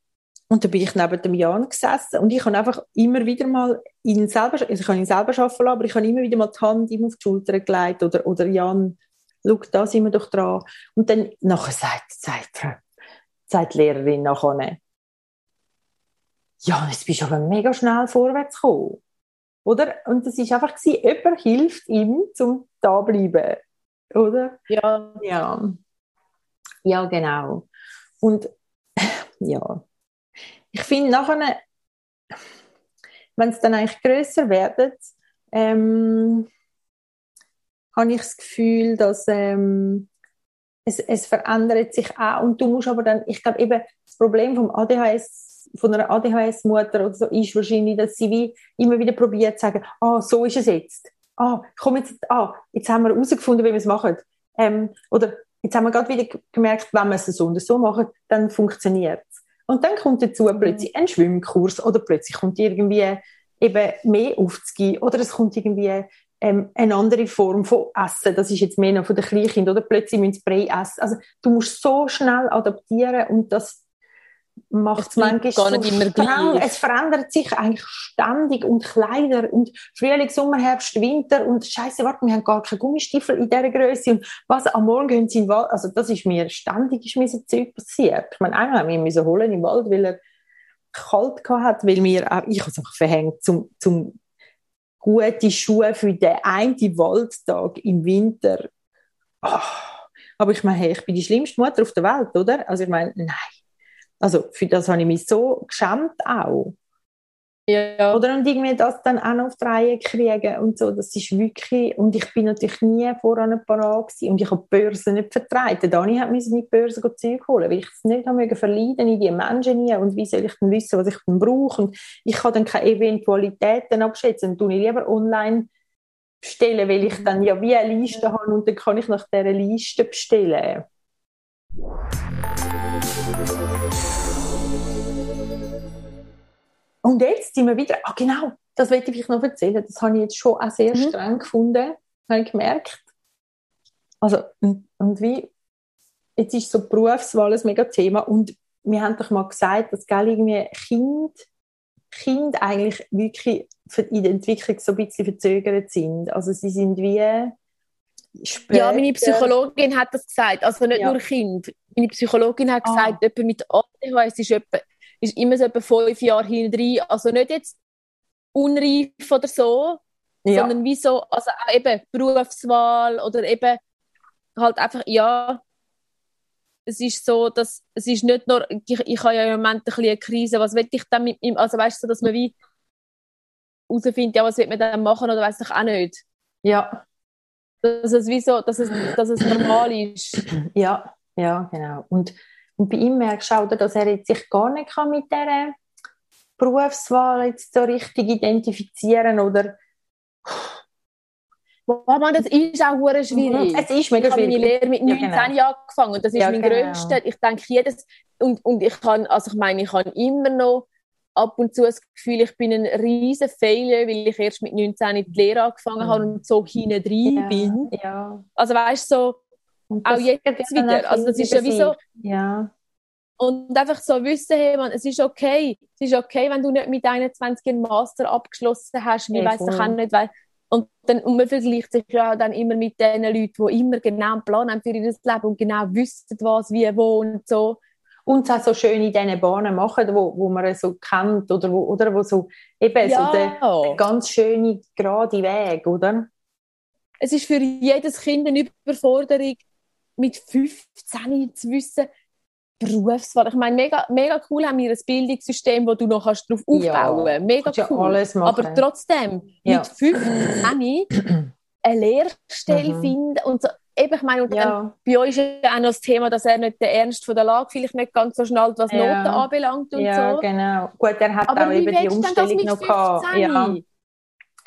Und dann bin ich neben dem Jan gesessen und ich habe einfach immer wieder mal ihn selber, also ich kann ihn selber arbeiten aber ich habe immer wieder mal die Hand ihm auf die Schulter gelegt oder, oder Jan, schau, da sind wir doch dran. Und dann nachher sagt, sagt sagt die Lehrerin nachher. Ja, jetzt bist du aber mega schnell vorwärts gekommen. Oder? Und das ist einfach gewesen, jemand hilft ihm, zum da bleiben. Oder? Ja. Ja. Ja, genau. Und ja. Ich finde nachher, wenn es dann eigentlich grösser wird, ähm, habe ich das Gefühl, dass ähm, es, es verändert sich auch und du musst aber dann, ich glaube eben, das Problem vom ADHS, von einer ADHS-Mutter oder so ist wahrscheinlich, dass sie wie immer wieder probiert zu sagen, ah, so ist es jetzt. Ah, komm jetzt, ah, jetzt haben wir herausgefunden, wie wir es machen. Ähm, oder jetzt haben wir gerade wieder gemerkt, wenn wir es so und so machen, dann funktioniert es. Und dann kommt dazu mhm. plötzlich ein Schwimmkurs oder plötzlich kommt irgendwie eben mehr aufzugehen oder es kommt irgendwie ähm, eine andere Form von Essen. Das ist jetzt mehr noch von den Kleinkindern oder plötzlich müssen sie Brei essen. Also du musst so schnell adaptieren und das macht es manchmal gar nicht so immer gleich. Es verändert sich eigentlich ständig und Kleider und Frühling, Sommer, Herbst, Winter und Scheiße, warte, wir haben gar keine Gummistiefel in dieser Größe und was am Morgen gehen sie in den Wald. Also das ist mir ständig ist mir so Zeug passiert. Ich meine, einmal haben wir müssen holen im Wald, weil er kalt hat, weil mir auch, ich habe es einfach verhängt zum, zum gute Schuhe für den einen Waldtag im Winter. Oh. Aber ich meine, hey, ich bin die schlimmste Mutter auf der Welt, oder? Also ich meine, nein. Also für das habe ich mich so geschämt auch. Ja. Oder und irgendwie das dann auch noch auf die Reihe kriegen und so, das ist wirklich, und ich bin natürlich nie voran parat gewesen und ich habe die Börse nicht vertreten. Dani hat mir mit die Börse Zeug holen, weil ich es nicht habe verleiden in die Menschen nie und wie soll ich dann wissen, was ich dann brauche und ich kann dann keine Eventualitäten abschätzen, dann tue ich lieber online bestellen, weil ich dann ja wie eine Liste habe und dann kann ich nach dieser Liste bestellen. Und jetzt sind wir wieder, ah genau, das wollte ich noch erzählen, das habe ich jetzt schon auch sehr mhm. streng gefunden, habe ich gemerkt. Also, und wie, jetzt ist so Berufswahl ein mega Thema und wir haben doch mal gesagt, dass gell, irgendwie Kind, Kind eigentlich wirklich für die Entwicklung so ein bisschen verzögert sind. Also sie sind wie Später. Ja, meine Psychologin hat das gesagt. Also nicht ja. nur Kind. Meine Psychologin hat ah. gesagt, jemand mit ADHS ist etwa ist immer so etwa fünf Jahre hinten Also nicht jetzt unreif oder so, ja. sondern wie so, also auch eben Berufswahl oder eben halt einfach, ja, es ist so, dass es ist nicht nur, ich, ich habe ja im Moment ein bisschen eine Krise, was will ich dann mit ihm, also weißt du, dass man wie herausfindet, ja, was will man dann machen oder weiß ich auch nicht. Ja. Dass es wie so, dass es, dass es normal ist. Ja, ja, genau. Und und bei ihm merkst du auch, dass er jetzt sich gar nicht kann mit dieser Berufswahl jetzt so richtig identifizieren oder man, das ist auch hure schwierig. Es ist mega ich schwierig. Ich habe meine Lehre mit 19 ja, genau. angefangen und das ist ja, mein genau. größter. Ich denke jedes und, und ich kann, also ich meine, ich habe immer noch ab und zu das Gefühl, ich bin ein riesen Failure, weil ich erst mit 19 in die Lehre angefangen mhm. habe und so hinten drin ja, bin. Ja. Also weißt du, so, auch jetzt wieder. Also das ist ja wie so... Ja. Und einfach so wissen, hey, man, es ist okay. Es ist okay, wenn du nicht mit 21 einen Master abgeschlossen hast. Wir hey, weiß doch auch nicht, weil, und, dann, und man vergleicht sich ja dann immer mit den Leuten, die immer genau einen Plan haben für ihr Leben und genau wissen, was, wie, wo und so. Und es auch so schön in diesen Bahnen machen, wo, wo man so kennt oder wo, oder wo so eben ja. so der, der ganz schöne, gerade Weg, oder? Es ist für jedes Kind eine Überforderung, mit 15 zu wissen, Berufswahl. Ich meine, mega, mega cool haben wir ein Bildungssystem, wo du noch kannst drauf aufbauen ja, Mega cool. Ja Aber trotzdem, ja. mit 15 eine Lehrstelle mhm. finden und so. Eben, ich meine, und ja. bei euch ist ja auch noch das Thema, dass er nicht den Ernst von der Lage vielleicht nicht ganz so schnallt, was. Noten anbelangt und ja, so. genau. Gut, er hat Aber auch eben die Umstellung noch gehabt. Ja.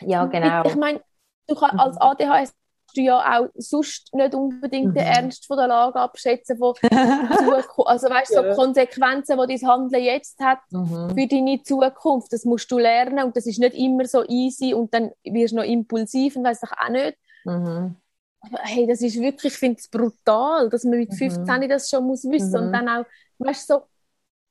ja, genau. Ich meine, du kannst als ADHS du ja auch sonst nicht unbedingt den mhm. Ernst von der Lage abschätzen von also weißt so ja. Konsequenzen, die dein Handeln jetzt hat mhm. für deine Zukunft. Das musst du lernen und das ist nicht immer so easy und dann wirst du noch impulsiv und weißt auch nicht. Mhm. Aber hey, das ist wirklich, ich finde es brutal, dass man mit 15 mhm. das schon muss wissen und mhm. dann auch, weißt so,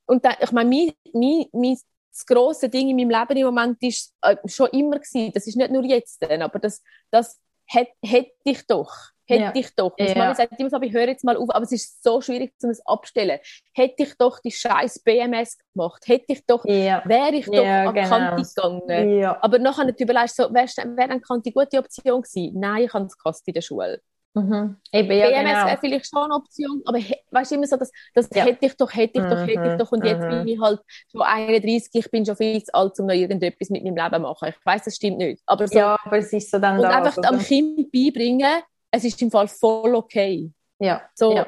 und dann, ich meine, mein, mein, mein das grosse Ding in meinem Leben im Moment ist äh, schon immer gewesen, das ist nicht nur jetzt, aber das, das hätte hätt ich doch. Hätte ja. ich doch. Meine ja. Mama sagt immer so, ich höre jetzt mal auf, aber es ist so schwierig, um es abstellen. Hätte ich doch die scheiß BMS gemacht, hätte ich doch, ja. wäre ich doch an genau. Kante gegangen. Aber nachher nicht überlegst, so, wäre wär dann Kante gute Option gewesen? Nein, ich habe es in der Schule. Mhm. Eben, ja, BMS genau. wäre vielleicht schon eine Option, aber weißt du immer so, das, das ja. hätte ich doch, hätte ich doch, hätte ich mhm, doch und jetzt mhm. bin ich halt schon 31, ich bin schon viel zu alt, um noch irgendetwas mit meinem Leben zu machen. Ich weiß, das stimmt nicht. Aber so, ja, aber es ist so dann Und das, einfach oder? am Kind beibringen, es ist im Fall voll okay. Ja. So, ja.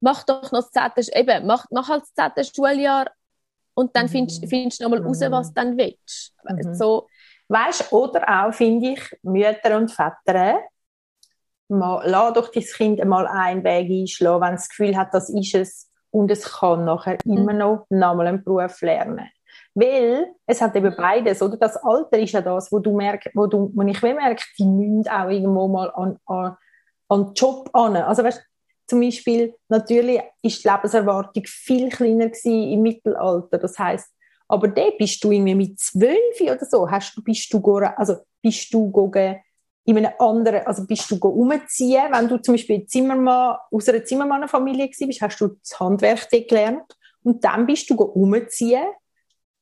mach doch noch das zehnte, eben, mach, mach halt das zehnte Schuljahr und dann mhm. findest, findest du nochmal raus, was du dann willst. Mhm. So, weißt oder auch, finde ich, Mütter und Väter, mal, lass doch dein Kind einmal einen Weg einschlagen, wenn es das Gefühl hat, das ist es und es kann nachher mhm. immer noch nochmal einen Beruf lernen. Weil es hat eben beides, oder? Das Alter ist ja das, wo du merkst, wo du, wo ich merke, die müssen auch irgendwo mal an, an, an den Job an. Also weißt, zum Beispiel, natürlich ist die Lebenserwartung viel kleiner gewesen im Mittelalter. Das heißt, aber da bist du irgendwie mit zwölf oder so, hast du, bist du, also bist du gegangen, in einem anderen, also bist du umziehen, wenn du zum Beispiel Zimmermann, aus einer Zimmermannfamilie bist, hast du das Handwerk gelernt und dann bist du umziehen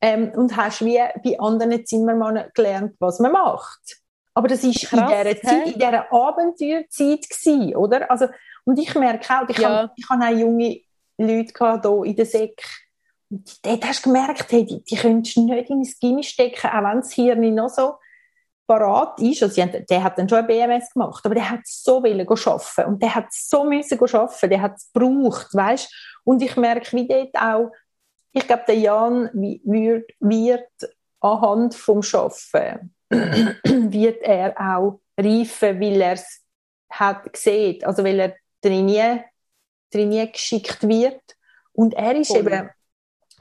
ähm, und hast wie bei anderen Zimmermannen gelernt, was man macht. Aber das ist Krass, in dieser Zeit, in dieser Abenteuerzeit gewesen, oder? Also, und ich merke auch, ich ja. habe, ich habe auch junge Leute gehabt, hier in der Säck, und dort hast du gemerkt, hey, die, die könntest du nicht in ein Gimmi stecken, auch wenn das Hirn noch so parat ist. Also, der hat dann schon ein BMS gemacht, aber der hat so wollen arbeiten und der hat so müssen arbeiten, der hat es gebraucht, weißt? Und ich merke, wie dort auch, ich glaube, der Jan wird, wird anhand vom Schaffen wird er auch reifen, weil er es hat gesehen, also weil er trainiert geschickt wird. Und er ist Voll. eben,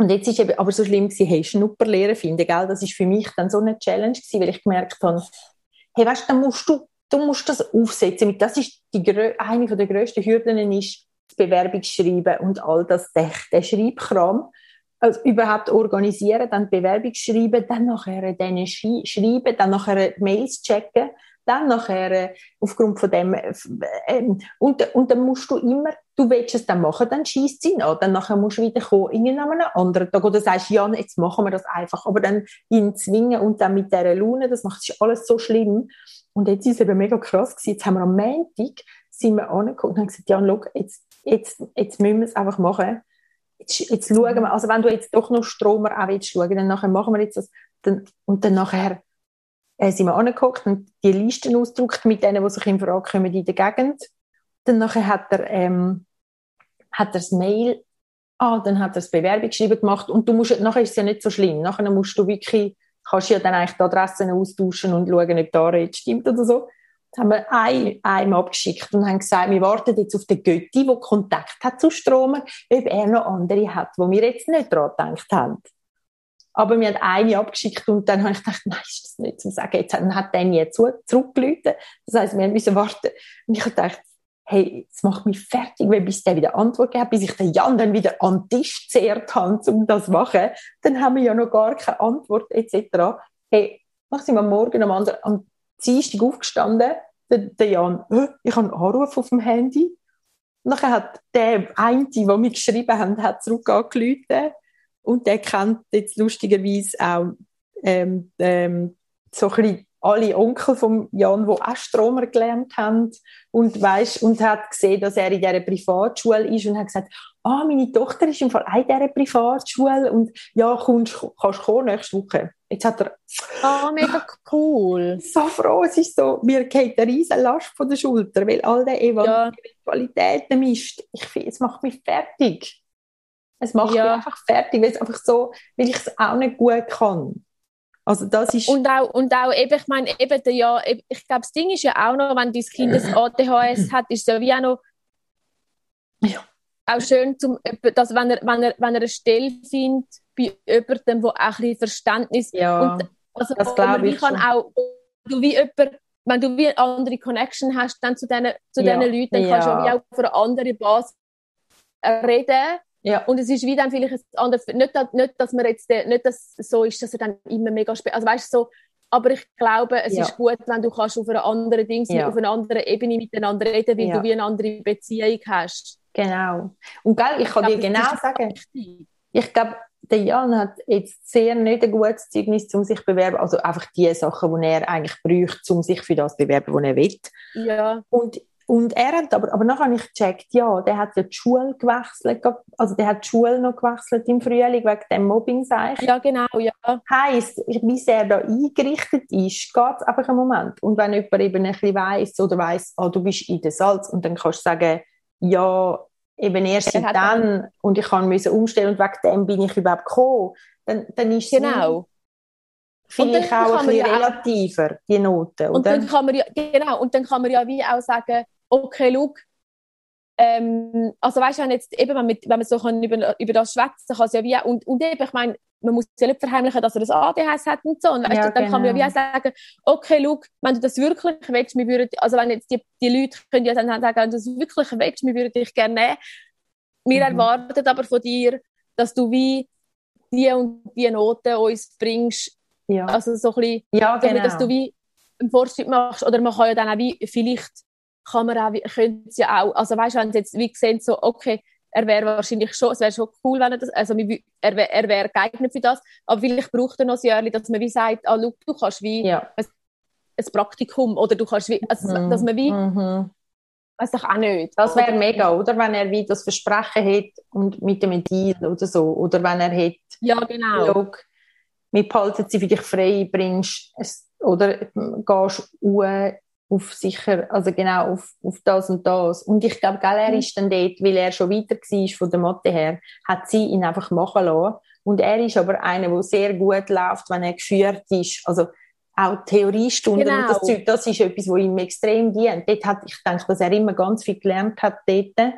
und jetzt ist eben, aber so schlimm gewesen, hey, Schnupperlehre finden, gell? Das ist für mich dann so eine Challenge gewesen, weil ich gemerkt habe, hey, weißt, dann musst du, du musst das aufsetzen. Das ist die, eine der grössten Hürden ist, das Bewerbungsschreiben und all das, der, der Schreibkram also überhaupt organisieren, dann Bewerbung schreiben, dann nachher denen schreiben, dann nachher Mails checken, dann nachher äh, aufgrund von dem äh, ähm, und, und dann musst du immer, du willst es dann machen, dann schießt sie an, dann nachher musst du wieder kommen, irgendeinen anderen Tag. Oder sagst, ja, jetzt machen wir das einfach, aber dann ihn zwingen und dann mit dieser Laune, das macht sich alles so schlimm. Und jetzt ist es eben mega krass gewesen, jetzt haben wir am Montag sind wir angeguckt und haben gesagt, ja, schau, jetzt, jetzt, jetzt müssen wir es einfach machen. Jetzt, jetzt schauen wir, also wenn du jetzt doch noch Stromer auch willst schauen, dann nachher machen wir jetzt das, dann, und dann nachher äh, sind wir angeguckt und die Listen ausgedruckt mit denen, die sich in Frage kommen in der Gegend. Dann nachher hat er, ähm, hat er das Mail, ah, dann hat er das Bewerbungsschreiben gemacht und du musst, nachher ist es ja nicht so schlimm, nachher musst du wirklich, kannst ja dann eigentlich die Adressen austauschen und schauen, ob da jetzt stimmt oder so. Jetzt haben wir ein, einem abgeschickt und haben gesagt, wir warten jetzt auf den Götti, der Kontakt hat zu Stromer, ob er noch andere hat, wo wir jetzt nicht daran gedacht haben. Aber wir haben eine abgeschickt und dann habe ich gedacht, nein, ist das nicht zu sagen. Jetzt hat der nie zurückgelötet. Das heisst, wir müssen warten. Und ich habe gedacht, hey, es macht mich fertig, weil bis der wieder Antwort gibt, bis ich den Jan dann wieder an den Tisch zehrt habe, um das zu machen. Dann haben wir ja noch gar keine Antwort, etc. Hey, dann sind wir Morgen am, anderen, am Dienstag aufgestanden, der, der Jan, ich habe einen Anruf auf dem Handy. Und dann hat der eine, der mir geschrieben hat, hat zurück. Und der kennt jetzt lustigerweise auch ähm, ähm, so ein bisschen alle Onkel von Jan, die auch Stromer gelernt haben und weiss, und hat gesehen, dass er in dieser Privatschule ist und hat gesagt, ah, meine Tochter ist im Fall auch in dieser Privatschule und ja, kommst, kannst du kommen nächste Woche. Jetzt hat er... Ah, oh, mega cool. So froh, es ist so, mir geht eine riesen Last von der Schulter, weil all die Eventualitäten ja. mischt. Ich finde, es macht mich fertig. Es macht ja. mich einfach fertig, weil es einfach so, weil ich es auch nicht gut kann. Also das ist und auch, und auch eben, ich meine, eben, der, ja, ich glaube, das Ding ist ja auch noch, wenn dein Kind das ADHS hat, ist es ja wie auch noch ja. auch schön, zum, dass wenn er, wenn, er, wenn er eine Stelle findet bei jemandem, der auch ein bisschen Verständnis ja, und, also, das glaube ich kann auch, du wie jemand, wenn du wie eine andere Connection hast dann zu diesen zu ja. Leuten, dann kannst du auch auf einer anderen Basis reden ja. Und es ist wie dann vielleicht ein anderes, nicht, nicht, dass man jetzt, nicht, dass es so ist, dass er dann immer mega spät, also weißt du, so, aber ich glaube, es ja. ist gut, wenn du kannst auf einer anderen Ding, ja. auf einer anderen Ebene miteinander reden, weil ja. du wie eine andere Beziehung hast. Genau. Und gell, ich kann ich dir genau sagen, ich glaube, der Jan hat jetzt sehr nicht ein gutes Zeugnis, um sich zu bewerben. Also einfach die Sachen, die er eigentlich braucht, um sich für das zu bewerben, was er will. Ja. Und und er hat aber, aber nachher habe ich gecheckt, ja, der hat ja die Schule gewechselt, also der hat die Schule noch gewechselt im Frühling wegen dem Mobbing, sag ich. Ja, genau, ja. Heisst, bis er da eingerichtet ist, geht es einfach einen Moment. Und wenn jemand eben ein bisschen weiss oder weiss, ah, du bist in der Salz, und dann kannst du sagen, ja, eben erst seit dann, und ich kann müssen umstellen und wegen dem bin ich überhaupt gekommen, dann, dann ist Genau. Finde ich auch ein bisschen relativer, die Noten, und Dann kann man ja, genau, und dann kann man ja wie auch sagen, okay, schau, ähm, also weißt du, wenn jetzt eben, wenn, mit, wenn man so kann über, über das schwätzen kann, ja wie, und, und eben, ich meine, man muss ja nicht verheimlichen, dass er das ADHS hat und so. Und weißt ja, dann genau. kann man ja wie auch sagen, okay, schau, wenn du das wirklich willst, wir würden, also wenn jetzt die, die Leute können ja dann sagen, wenn du das wirklich willst, wir würden dich gerne nehmen. Wir mhm. erwarten aber von dir, dass du wie die und die Noten uns bringst. Ja. Also so ein bisschen, ja, genau. dass du wie einen Fortschritt machst. Oder man kann ja dann auch wie, vielleicht kann man auch, könnte es ja auch, also weißt du, wenn sie jetzt wie sehen, so, okay, er wäre wahrscheinlich schon, es wäre schon cool, wenn er das, also er, wär, er wäre geeignet für das, aber vielleicht braucht er noch ein Jahr, dass man wie sagt, ah, look, du kannst wie ja. ein, ein, Praktikum oder du kannst wie, also, mhm. dass man wie, mhm. weiß doch auch nicht. Das wäre mega, oder? Wenn er wie das Versprechen hätte und mit dem Deal oder so, oder wenn er hätte, ja, genau. Look, wir behalten sie für dich frei, bringst oder gehst uhr auf sicher, also genau auf, auf das und das. Und ich glaube, gell, er mhm. ist dann dort, weil er schon weiter war von der Mathe her, hat sie ihn einfach machen lassen. Und er ist aber einer, der sehr gut läuft, wenn er geführt ist. Also auch Theoriestunden genau. und das Zeug, das ist etwas, was ihm extrem dient. Dort hat, ich denke, dass er immer ganz viel gelernt hat dort.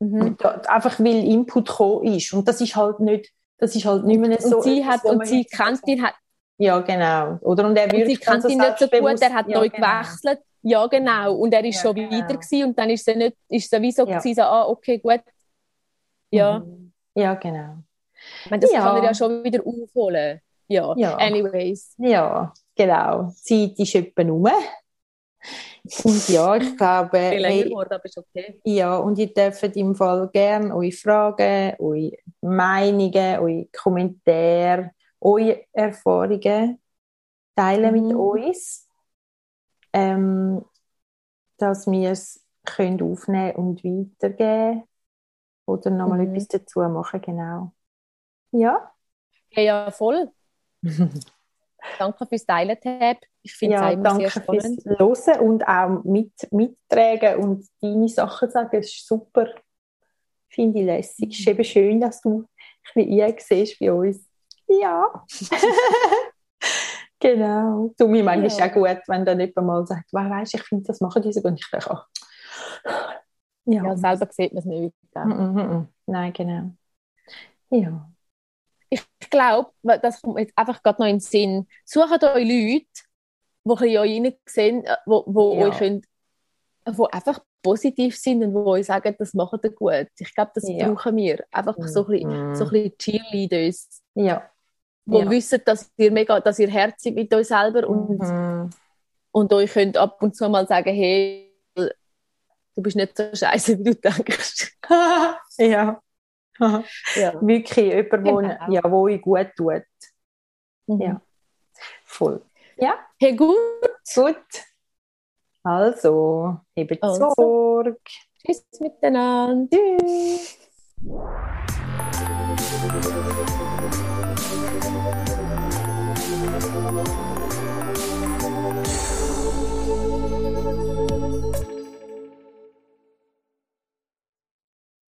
Mhm. Einfach weil Input gekommen ist. Und das ist halt nicht, das ist halt nicht mehr so. Und sie hat, und sie kennt ihn, hat, ja, genau. Oder? Und er und sie kennt ihn nicht so gut, er hat ja, neu genau. gewechselt. Ja, genau. Und er ist ja, schon genau. weiter gewesen und dann ist es nicht, ist sowieso ja. gewesen, so, ah, okay, gut. Ja. Mhm. Ja, genau. Ich meine, das ja. kann er ja schon wieder aufholen. Ja, ja. anyways. Ja, genau. Die Zeit ist etwa rum. Und ja, ich glaube... hey, geworden, aber ist okay. Ja, und ihr dürft im Fall gerne eure Fragen, eure Meinungen, eure Kommentare eure Erfahrungen teilen mhm. mit uns, ähm, dass wir es können aufnehmen und weitergeben oder nochmal mhm. etwas dazu machen, genau. Ja? Ja, ja voll. danke fürs Teilen, Tab. Ich finde ja, es immer danke sehr spannend. fürs Hören und auch mit, mittragen und deine Sachen sagen. Es ist super. Finde ich lässig. Es ist eben schön, dass du ein bisschen siehst bei uns. Ja. genau. Du, mir manchmal ja. auch gut, wenn dann jemand mal sagt, wow, weißt, ich finde, das machen diese und ich denke, auch, ja. ja, selber sieht man es nicht. Mm, mm, mm, Nein, genau. Ja. Ich glaube, das kommt jetzt einfach gerade noch in den Sinn. Sucht euch Leute, die euch rein sehen, wo, wo ja. euch können, wo einfach positiv sind und wo euch sagen, das macht ihr gut. Ich glaube, das ja. brauchen wir. Einfach so ein bisschen, so ein bisschen Cheerleaders. Ja wo ja. wissen, dass ihr mega, dass ihr herzig mit euch selber und, mhm. und euch könnt ab und zu mal sagen, hey, du bist nicht so scheiße, wie du denkst. ja. Ja. Wirklich jemand, genau. wo, ja, wo euch gut tut. Mhm. Ja. Voll. Ja. Hey, gut. Gut. Also, hebt also. Sorge. Tschüss miteinander. Tschüss.